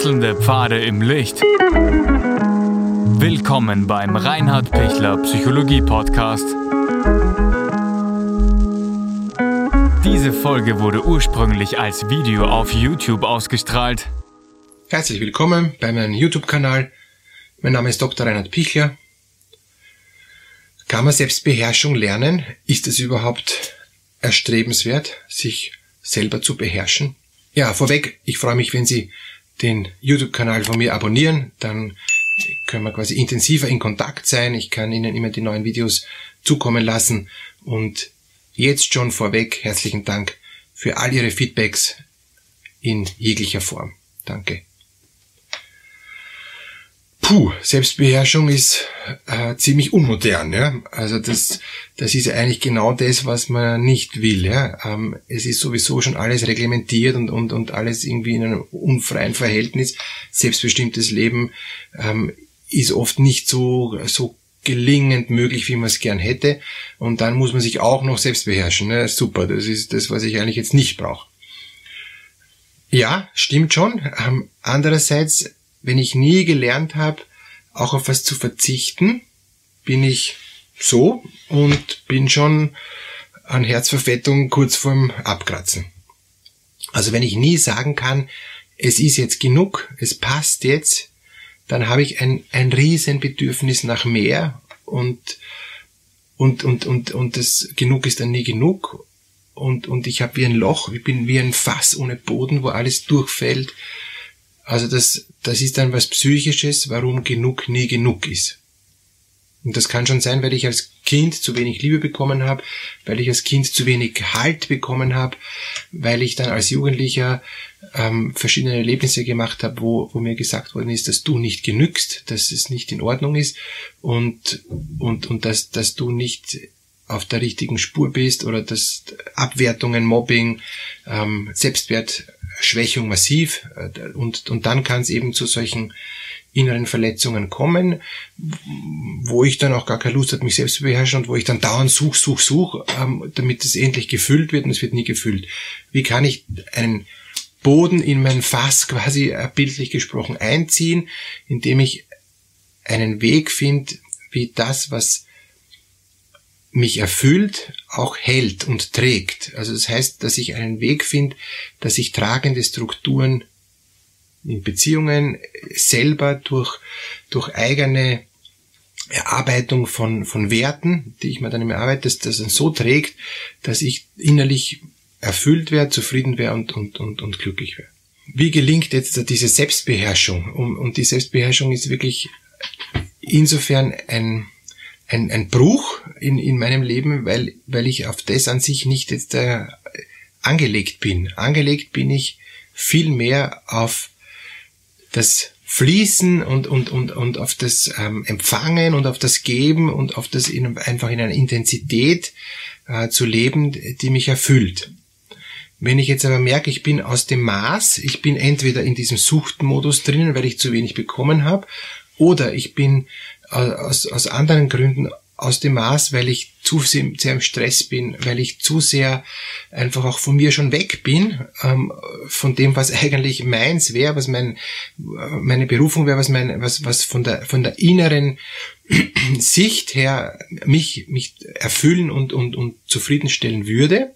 Wechselnde Pfade im Licht. Willkommen beim Reinhard Pichler Psychologie Podcast. Diese Folge wurde ursprünglich als Video auf YouTube ausgestrahlt. Herzlich willkommen bei meinem YouTube-Kanal. Mein Name ist Dr. Reinhard Pichler. Kann man Selbstbeherrschung lernen? Ist es überhaupt erstrebenswert, sich selber zu beherrschen? Ja, vorweg, ich freue mich, wenn Sie den YouTube-Kanal von mir abonnieren, dann können wir quasi intensiver in Kontakt sein. Ich kann Ihnen immer die neuen Videos zukommen lassen und jetzt schon vorweg herzlichen Dank für all Ihre Feedbacks in jeglicher Form. Danke. Puh, Selbstbeherrschung ist äh, ziemlich unmodern. Ja? Also das, das ist eigentlich genau das, was man nicht will. Ja? Ähm, es ist sowieso schon alles reglementiert und, und, und alles irgendwie in einem unfreien Verhältnis. Selbstbestimmtes Leben ähm, ist oft nicht so, so gelingend möglich, wie man es gern hätte. Und dann muss man sich auch noch selbst beherrschen. Ne? Super, das ist das, was ich eigentlich jetzt nicht brauche. Ja, stimmt schon. Ähm, andererseits wenn ich nie gelernt habe, auch auf was zu verzichten, bin ich so und bin schon an Herzverfettung kurz vorm Abkratzen. Also wenn ich nie sagen kann, es ist jetzt genug, es passt jetzt, dann habe ich ein, ein riesen Bedürfnis nach mehr und, und, und, und, und das genug ist dann nie genug und, und ich habe wie ein Loch, ich bin wie ein Fass ohne Boden, wo alles durchfällt also das, das ist dann was Psychisches, warum genug nie genug ist. Und das kann schon sein, weil ich als Kind zu wenig Liebe bekommen habe, weil ich als Kind zu wenig Halt bekommen habe, weil ich dann als Jugendlicher ähm, verschiedene Erlebnisse gemacht habe, wo, wo mir gesagt worden ist, dass du nicht genügst, dass es nicht in Ordnung ist und, und, und dass, dass du nicht auf der richtigen Spur bist oder dass Abwertungen, Mobbing, ähm, Selbstwertschwächung massiv äh, und, und dann kann es eben zu solchen inneren Verletzungen kommen, wo ich dann auch gar keine Lust habe, mich selbst zu beherrschen und wo ich dann dauernd such, such, such, ähm, damit es endlich gefüllt wird und es wird nie gefüllt. Wie kann ich einen Boden in mein Fass quasi äh, bildlich gesprochen einziehen, indem ich einen Weg finde, wie das, was mich erfüllt, auch hält und trägt. Also das heißt, dass ich einen Weg finde, dass ich tragende Strukturen in Beziehungen selber durch, durch eigene Erarbeitung von, von Werten, die ich mir dann immer arbeite, dass das dann so trägt, dass ich innerlich erfüllt wäre, zufrieden wäre und, und, und, und glücklich wäre. Wie gelingt jetzt diese Selbstbeherrschung? Und die Selbstbeherrschung ist wirklich insofern ein, ein, ein Bruch in, in meinem Leben, weil, weil ich auf das an sich nicht jetzt äh, angelegt bin. Angelegt bin ich viel mehr auf das Fließen und, und, und, und auf das ähm, Empfangen und auf das Geben und auf das in, einfach in einer Intensität äh, zu leben, die mich erfüllt. Wenn ich jetzt aber merke, ich bin aus dem Maß, ich bin entweder in diesem Suchtmodus drinnen, weil ich zu wenig bekommen habe, oder ich bin aus, aus anderen Gründen aus dem Maß, weil ich zu sehr, im Stress bin, weil ich zu sehr einfach auch von mir schon weg bin, ähm, von dem, was eigentlich meins wäre, was mein, meine Berufung wäre, was mein, was, was von der, von der inneren Sicht her mich, mich erfüllen und, und, und zufriedenstellen würde,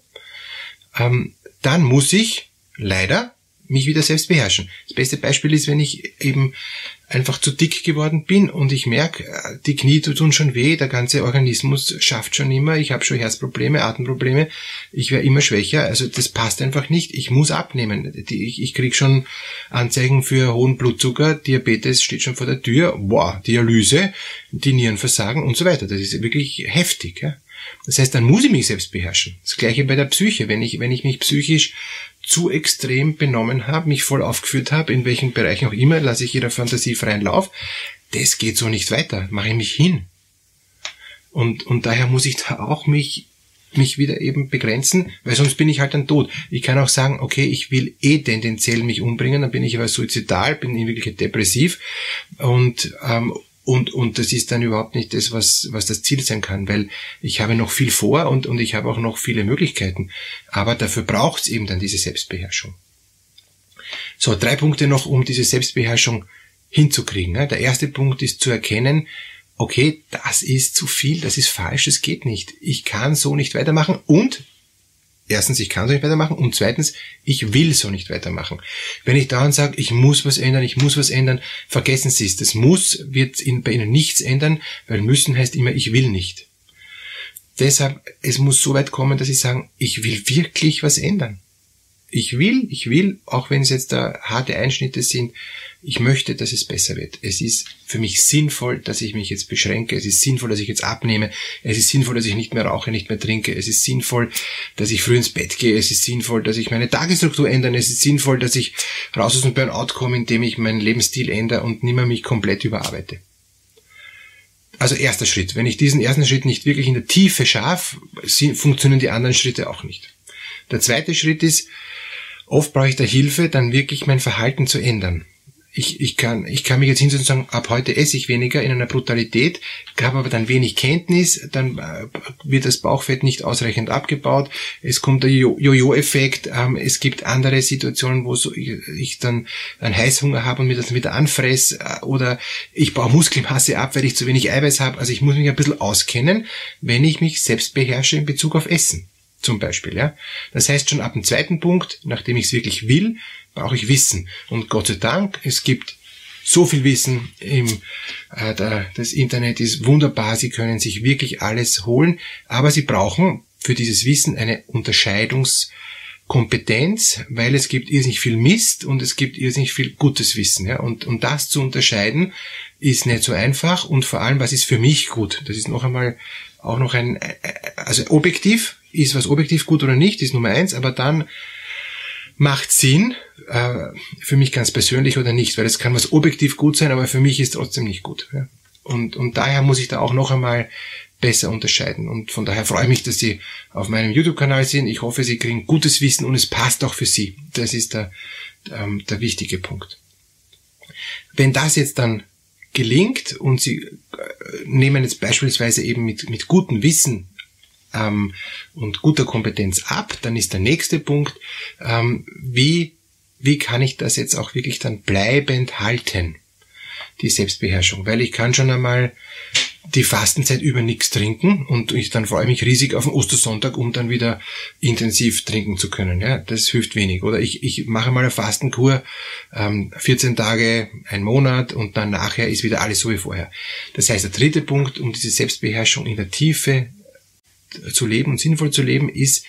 ähm, dann muss ich leider mich wieder selbst beherrschen. Das beste Beispiel ist, wenn ich eben einfach zu dick geworden bin und ich merke, äh, die Knie tun schon weh, der ganze Organismus schafft schon immer, ich habe schon Herzprobleme, Atemprobleme, ich werde immer schwächer, also das passt einfach nicht, ich muss abnehmen. Ich, ich kriege schon Anzeigen für hohen Blutzucker, Diabetes steht schon vor der Tür, wow, Dialyse, die Nieren versagen und so weiter. Das ist wirklich heftig. Ja? Das heißt, dann muss ich mich selbst beherrschen. Das gleiche bei der Psyche. Wenn ich, wenn ich mich psychisch zu extrem benommen habe, mich voll aufgeführt habe, in welchen Bereichen auch immer, lasse ich ihrer Fantasie freien Lauf. Das geht so nicht weiter. Mache ich mich hin. Und, und daher muss ich da auch mich mich wieder eben begrenzen, weil sonst bin ich halt dann tot. Ich kann auch sagen, okay, ich will eh tendenziell mich umbringen, dann bin ich aber suizidal, bin in Wirklichkeit depressiv und ähm, und, und das ist dann überhaupt nicht das, was, was das Ziel sein kann, weil ich habe noch viel vor und, und ich habe auch noch viele Möglichkeiten. Aber dafür braucht es eben dann diese Selbstbeherrschung. So, drei Punkte noch, um diese Selbstbeherrschung hinzukriegen. Der erste Punkt ist zu erkennen, okay, das ist zu viel, das ist falsch, das geht nicht. Ich kann so nicht weitermachen und erstens, ich kann so nicht weitermachen und zweitens, ich will so nicht weitermachen. Wenn ich dauernd sage, ich muss was ändern, ich muss was ändern, vergessen Sie es. Das muss wird bei Ihnen nichts ändern, weil müssen heißt immer, ich will nicht. Deshalb, es muss so weit kommen, dass Sie sagen, ich will wirklich was ändern. Ich will, ich will, auch wenn es jetzt da harte Einschnitte sind, ich möchte, dass es besser wird. Es ist für mich sinnvoll, dass ich mich jetzt beschränke. Es ist sinnvoll, dass ich jetzt abnehme. Es ist sinnvoll, dass ich nicht mehr rauche, nicht mehr trinke. Es ist sinnvoll, dass ich früh ins Bett gehe. Es ist sinnvoll, dass ich meine Tagesstruktur ändere. Es ist sinnvoll, dass ich raus aus dem Burnout komme, indem ich meinen Lebensstil ändere und nicht mehr mich komplett überarbeite. Also erster Schritt. Wenn ich diesen ersten Schritt nicht wirklich in der Tiefe schaffe, funktionieren die anderen Schritte auch nicht. Der zweite Schritt ist, oft brauche ich da Hilfe, dann wirklich mein Verhalten zu ändern. Ich, ich, kann, ich kann mich jetzt hinsetzen und sagen, ab heute esse ich weniger in einer Brutalität, habe aber dann wenig Kenntnis, dann äh, wird das Bauchfett nicht ausreichend abgebaut, es kommt der Jojo-Effekt, ähm, es gibt andere Situationen, wo so ich, ich dann einen Heißhunger habe und mir das wieder anfress äh, oder ich baue Muskelmasse ab, weil ich zu wenig Eiweiß habe. Also ich muss mich ein bisschen auskennen, wenn ich mich selbst beherrsche in Bezug auf Essen zum Beispiel. Ja? Das heißt schon ab dem zweiten Punkt, nachdem ich es wirklich will, brauche ich Wissen. Und Gott sei Dank, es gibt so viel Wissen im äh, der, das Internet ist wunderbar. Sie können sich wirklich alles holen, aber Sie brauchen für dieses Wissen eine Unterscheidungskompetenz, weil es gibt irrsinnig viel Mist und es gibt irrsinnig viel gutes Wissen. Ja? Und, und das zu unterscheiden ist nicht so einfach und vor allem, was ist für mich gut? Das ist noch einmal auch noch ein, äh, also objektiv, ist was objektiv gut oder nicht, ist Nummer eins, aber dann macht Sinn, äh, für mich ganz persönlich oder nicht, weil es kann was objektiv gut sein, aber für mich ist trotzdem nicht gut. Ja. Und, und daher muss ich da auch noch einmal besser unterscheiden. Und von daher freue ich mich, dass Sie auf meinem YouTube-Kanal sind. Ich hoffe, Sie kriegen gutes Wissen und es passt auch für Sie. Das ist der, ähm, der wichtige Punkt. Wenn das jetzt dann gelingt und Sie äh, nehmen jetzt beispielsweise eben mit, mit gutem Wissen ähm, und guter Kompetenz ab, dann ist der nächste Punkt, ähm, wie, wie kann ich das jetzt auch wirklich dann bleibend halten, die Selbstbeherrschung, weil ich kann schon einmal die Fastenzeit über nichts trinken und ich dann freue mich riesig auf den Ostersonntag, um dann wieder intensiv trinken zu können. Ja, das hilft wenig. Oder ich, ich mache mal eine Fastenkur, ähm, 14 Tage, ein Monat und dann nachher ist wieder alles so wie vorher. Das heißt, der dritte Punkt, um diese Selbstbeherrschung in der Tiefe zu leben und sinnvoll zu leben, ist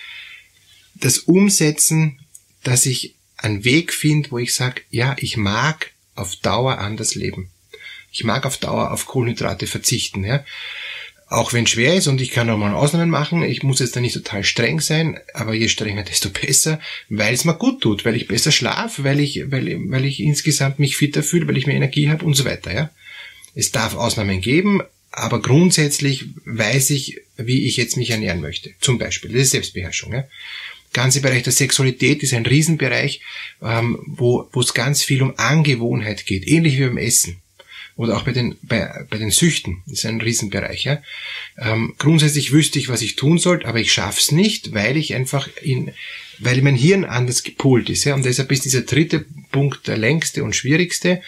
das Umsetzen, dass ich einen Weg finde, wo ich sage, ja, ich mag auf Dauer anders leben. Ich mag auf Dauer auf Kohlenhydrate verzichten. Ja. Auch wenn es schwer ist und ich kann auch mal Ausnahmen machen, ich muss jetzt da nicht total streng sein, aber je strenger, desto besser, weil es mir gut tut, weil ich besser schlafe, weil ich, weil, weil ich insgesamt mich fitter fühle, weil ich mehr Energie habe und so weiter. Ja. Es darf Ausnahmen geben, aber grundsätzlich weiß ich, wie ich jetzt mich ernähren möchte. Zum Beispiel, das ist Selbstbeherrschung. Ja? ganze Bereich der Sexualität ist ein Riesenbereich, ähm, wo, wo es ganz viel um Angewohnheit geht, ähnlich wie beim Essen. Oder auch bei den, bei, bei den Süchten ist ein Riesenbereich. Ja? Ähm, grundsätzlich wüsste ich, was ich tun sollte, aber ich schaff's nicht, weil ich einfach in, weil mein Hirn anders gepolt ist. Ja? Und deshalb ist dieser dritte Punkt der längste und schwierigste,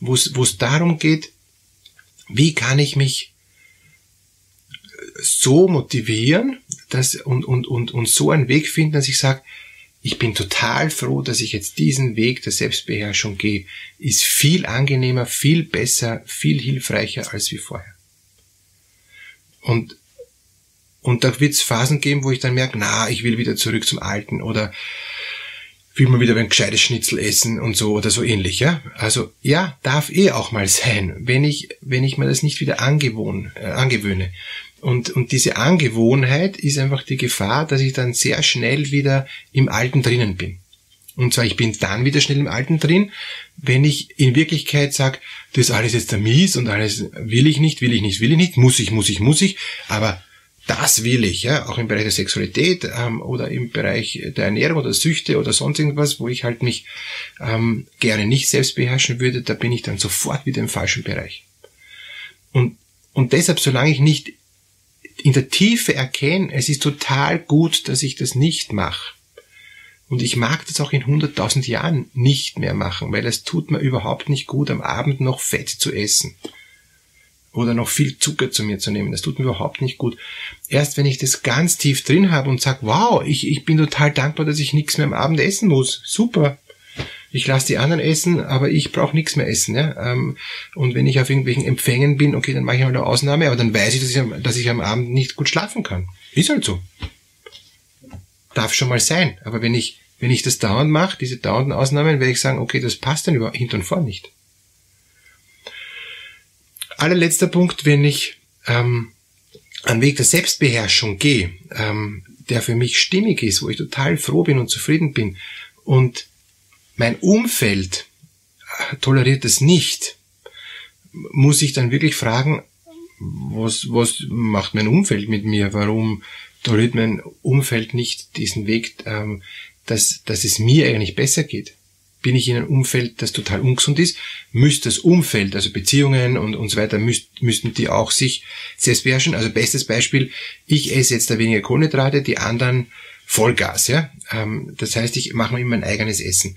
wo es darum geht, wie kann ich mich so motivieren dass, und, und, und, und so einen Weg finden, dass ich sage, ich bin total froh, dass ich jetzt diesen Weg der Selbstbeherrschung gehe. Ist viel angenehmer, viel besser, viel hilfreicher als wie vorher. Und, und da wird es Phasen geben, wo ich dann merke, na, ich will wieder zurück zum Alten oder will man wieder ein gescheites Schnitzel essen und so oder so ähnlich, ja. Also ja, darf eh auch mal sein, wenn ich, wenn ich mir das nicht wieder angewohn, äh, angewöhne. Und, und diese Angewohnheit ist einfach die Gefahr, dass ich dann sehr schnell wieder im Alten drinnen bin. Und zwar, ich bin dann wieder schnell im Alten drin, wenn ich in Wirklichkeit sage, das alles jetzt der Mies und alles will ich nicht, will ich nicht, will ich nicht, muss ich, muss ich, muss ich, aber das will ich, ja, auch im Bereich der Sexualität ähm, oder im Bereich der Ernährung oder Süchte oder sonst irgendwas, wo ich halt mich ähm, gerne nicht selbst beherrschen würde, da bin ich dann sofort wieder im falschen Bereich. Und, und deshalb, solange ich nicht in der Tiefe erkenne, es ist total gut, dass ich das nicht mache, Und ich mag das auch in 100.000 Jahren nicht mehr machen, weil es tut mir überhaupt nicht gut, am Abend noch Fett zu essen. Oder noch viel Zucker zu mir zu nehmen. Das tut mir überhaupt nicht gut. Erst wenn ich das ganz tief drin habe und sage, wow, ich, ich bin total dankbar, dass ich nichts mehr am Abend essen muss. Super. Ich lasse die anderen essen, aber ich brauche nichts mehr essen. Ja? Ähm, und wenn ich auf irgendwelchen Empfängen bin, okay, dann mache ich mal eine Ausnahme, aber dann weiß ich dass, ich, dass ich am Abend nicht gut schlafen kann. Ist halt so darf schon mal sein. Aber wenn ich, wenn ich das dauernd mache, diese dauernden Ausnahmen, werde ich sagen, okay, das passt dann über hinten und vor nicht. Allerletzter Punkt, wenn ich ähm, einen Weg der Selbstbeherrschung gehe, ähm, der für mich stimmig ist, wo ich total froh bin und zufrieden bin und mein Umfeld äh, toleriert das nicht, muss ich dann wirklich fragen, was, was macht mein Umfeld mit mir? Warum toleriert mein Umfeld nicht diesen Weg, ähm, dass, dass es mir eigentlich besser geht. Bin ich in einem Umfeld, das total ungesund ist, müsste das Umfeld, also Beziehungen und, und so weiter, müsst, müssten die auch sich selbst beherrschen. Also bestes Beispiel, ich esse jetzt da weniger Kohlenhydrate, die anderen Vollgas, ja. Ähm, das heißt, ich mache mir immer mein eigenes Essen.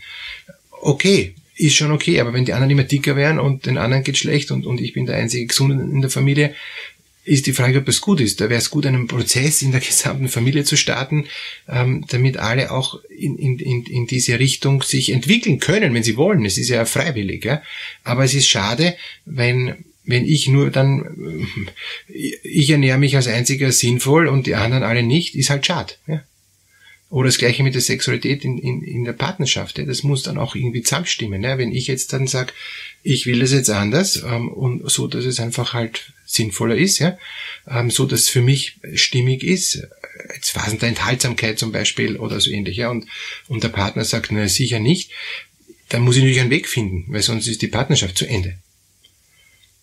Okay, ist schon okay, aber wenn die anderen immer dicker wären und den anderen geht schlecht und, und ich bin der einzige Gesunde in der Familie, ist die Frage, ob es gut ist. Da wäre es gut, einen Prozess in der gesamten Familie zu starten, ähm, damit alle auch in, in, in, diese Richtung sich entwickeln können, wenn sie wollen. Es ist ja freiwillig. Ja? Aber es ist schade, wenn wenn ich nur dann, äh, ich ernähre mich als einziger sinnvoll und die anderen alle nicht, ist halt schade. Ja? Oder das gleiche mit der Sexualität in, in, in der Partnerschaft. Ja? Das muss dann auch irgendwie zusammenstimmen. Ja? Wenn ich jetzt dann sage, ich will das jetzt anders ähm, und so, dass es einfach halt sinnvoller ist, ja, ähm, so dass es für mich stimmig ist. Jetzt Phasen der Enthaltsamkeit zum Beispiel oder so ähnlich, ja, und, und der Partner sagt, na sicher nicht, dann muss ich natürlich einen Weg finden, weil sonst ist die Partnerschaft zu Ende.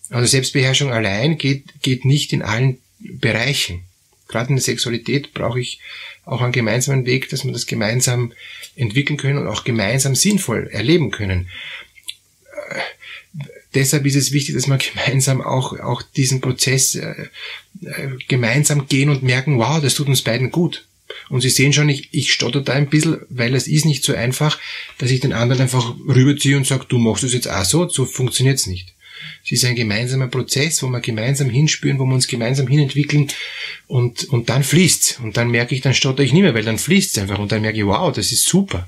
Also Selbstbeherrschung allein geht, geht nicht in allen Bereichen. Gerade in der Sexualität brauche ich auch einen gemeinsamen Weg, dass wir das gemeinsam entwickeln können und auch gemeinsam sinnvoll erleben können deshalb ist es wichtig, dass wir gemeinsam auch, auch diesen Prozess äh, äh, gemeinsam gehen und merken, wow, das tut uns beiden gut. Und Sie sehen schon, ich, ich stotter da ein bisschen, weil es ist nicht so einfach, dass ich den anderen einfach rüberziehe und sage, du machst es jetzt auch so, so funktioniert's nicht. Es ist ein gemeinsamer Prozess, wo wir gemeinsam hinspüren, wo wir uns gemeinsam hinentwickeln und, und dann fließt's. Und dann merke ich, dann stotter ich nicht mehr, weil dann fließt's einfach und dann merke ich, wow, das ist super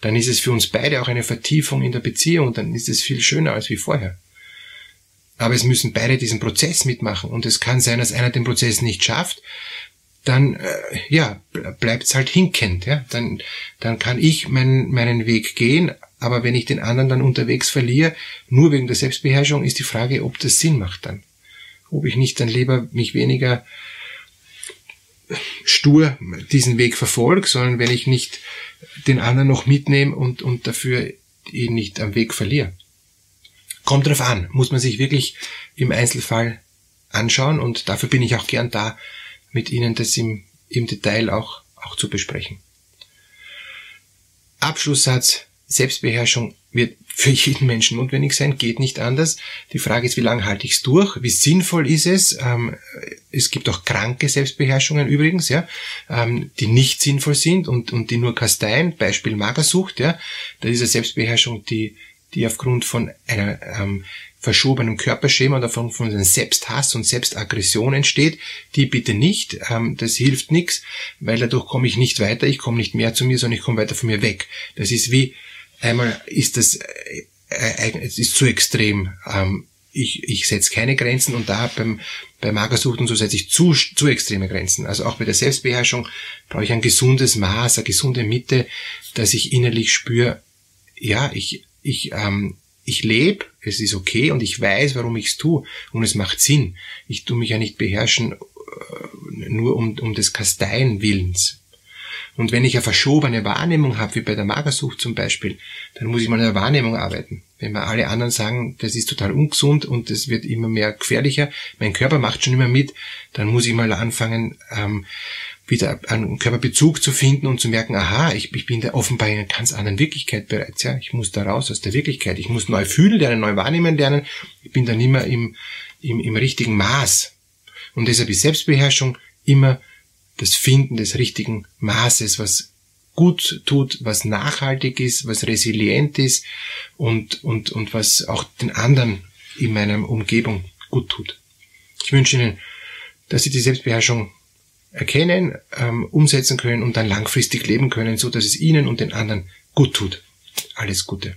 dann ist es für uns beide auch eine Vertiefung in der Beziehung, dann ist es viel schöner als wie vorher. Aber es müssen beide diesen Prozess mitmachen und es kann sein, dass einer den Prozess nicht schafft, dann äh, ja bleibt es halt hinkend, ja, dann dann kann ich mein, meinen Weg gehen, aber wenn ich den anderen dann unterwegs verliere, nur wegen der Selbstbeherrschung, ist die Frage, ob das Sinn macht dann, ob ich nicht dann lieber mich weniger stur diesen Weg verfolge, sondern wenn ich nicht den anderen noch mitnehme und, und dafür ihn nicht am Weg verliere. Kommt drauf an, muss man sich wirklich im Einzelfall anschauen und dafür bin ich auch gern da, mit Ihnen das im, im Detail auch, auch zu besprechen. Abschlusssatz, Selbstbeherrschung wird für jeden Menschen notwendig sein, geht nicht anders. Die Frage ist, wie lange halte ich es durch? Wie sinnvoll ist es? Ähm, es gibt auch kranke Selbstbeherrschungen übrigens, ja, ähm, die nicht sinnvoll sind und, und die nur kasteien. Beispiel Magersucht, ja. Da ist eine Selbstbeherrschung, die, die aufgrund von einer ähm, verschobenen Körperschema und davon von einem Selbsthass und Selbstaggression entsteht, die bitte nicht. Ähm, das hilft nichts, weil dadurch komme ich nicht weiter, ich komme nicht mehr zu mir, sondern ich komme weiter von mir weg. Das ist wie Einmal ist das, äh, äh, es ist zu extrem. Ähm, ich, ich setze keine Grenzen und da beim, bei Magersucht und so setze ich zu, zu extreme Grenzen. Also auch bei der Selbstbeherrschung brauche ich ein gesundes Maß, eine gesunde Mitte, dass ich innerlich spüre, ja, ich, ich, ähm, ich lebe, es ist okay und ich weiß, warum ich es tue und es macht Sinn. Ich tue mich ja nicht beherrschen äh, nur um, um des Kasteien Willens. Und wenn ich eine verschobene Wahrnehmung habe, wie bei der Magersucht zum Beispiel, dann muss ich mal an der Wahrnehmung arbeiten. Wenn mir alle anderen sagen, das ist total ungesund und das wird immer mehr gefährlicher, mein Körper macht schon immer mit, dann muss ich mal anfangen, ähm, wieder einen Körperbezug zu finden und zu merken, aha, ich, ich bin da offenbar in einer ganz anderen Wirklichkeit bereits, ja. Ich muss da raus aus der Wirklichkeit. Ich muss neu fühlen lernen, neu wahrnehmen lernen. Ich bin da nicht im, im, im richtigen Maß. Und deshalb ist Selbstbeherrschung immer das Finden des richtigen Maßes, was gut tut, was nachhaltig ist, was resilient ist und, und, und was auch den anderen in meiner Umgebung gut tut. Ich wünsche Ihnen, dass Sie die Selbstbeherrschung erkennen, ähm, umsetzen können und dann langfristig leben können, so dass es Ihnen und den anderen gut tut. Alles Gute.